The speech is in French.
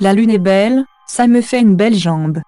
La lune est belle, ça me fait une belle jambe.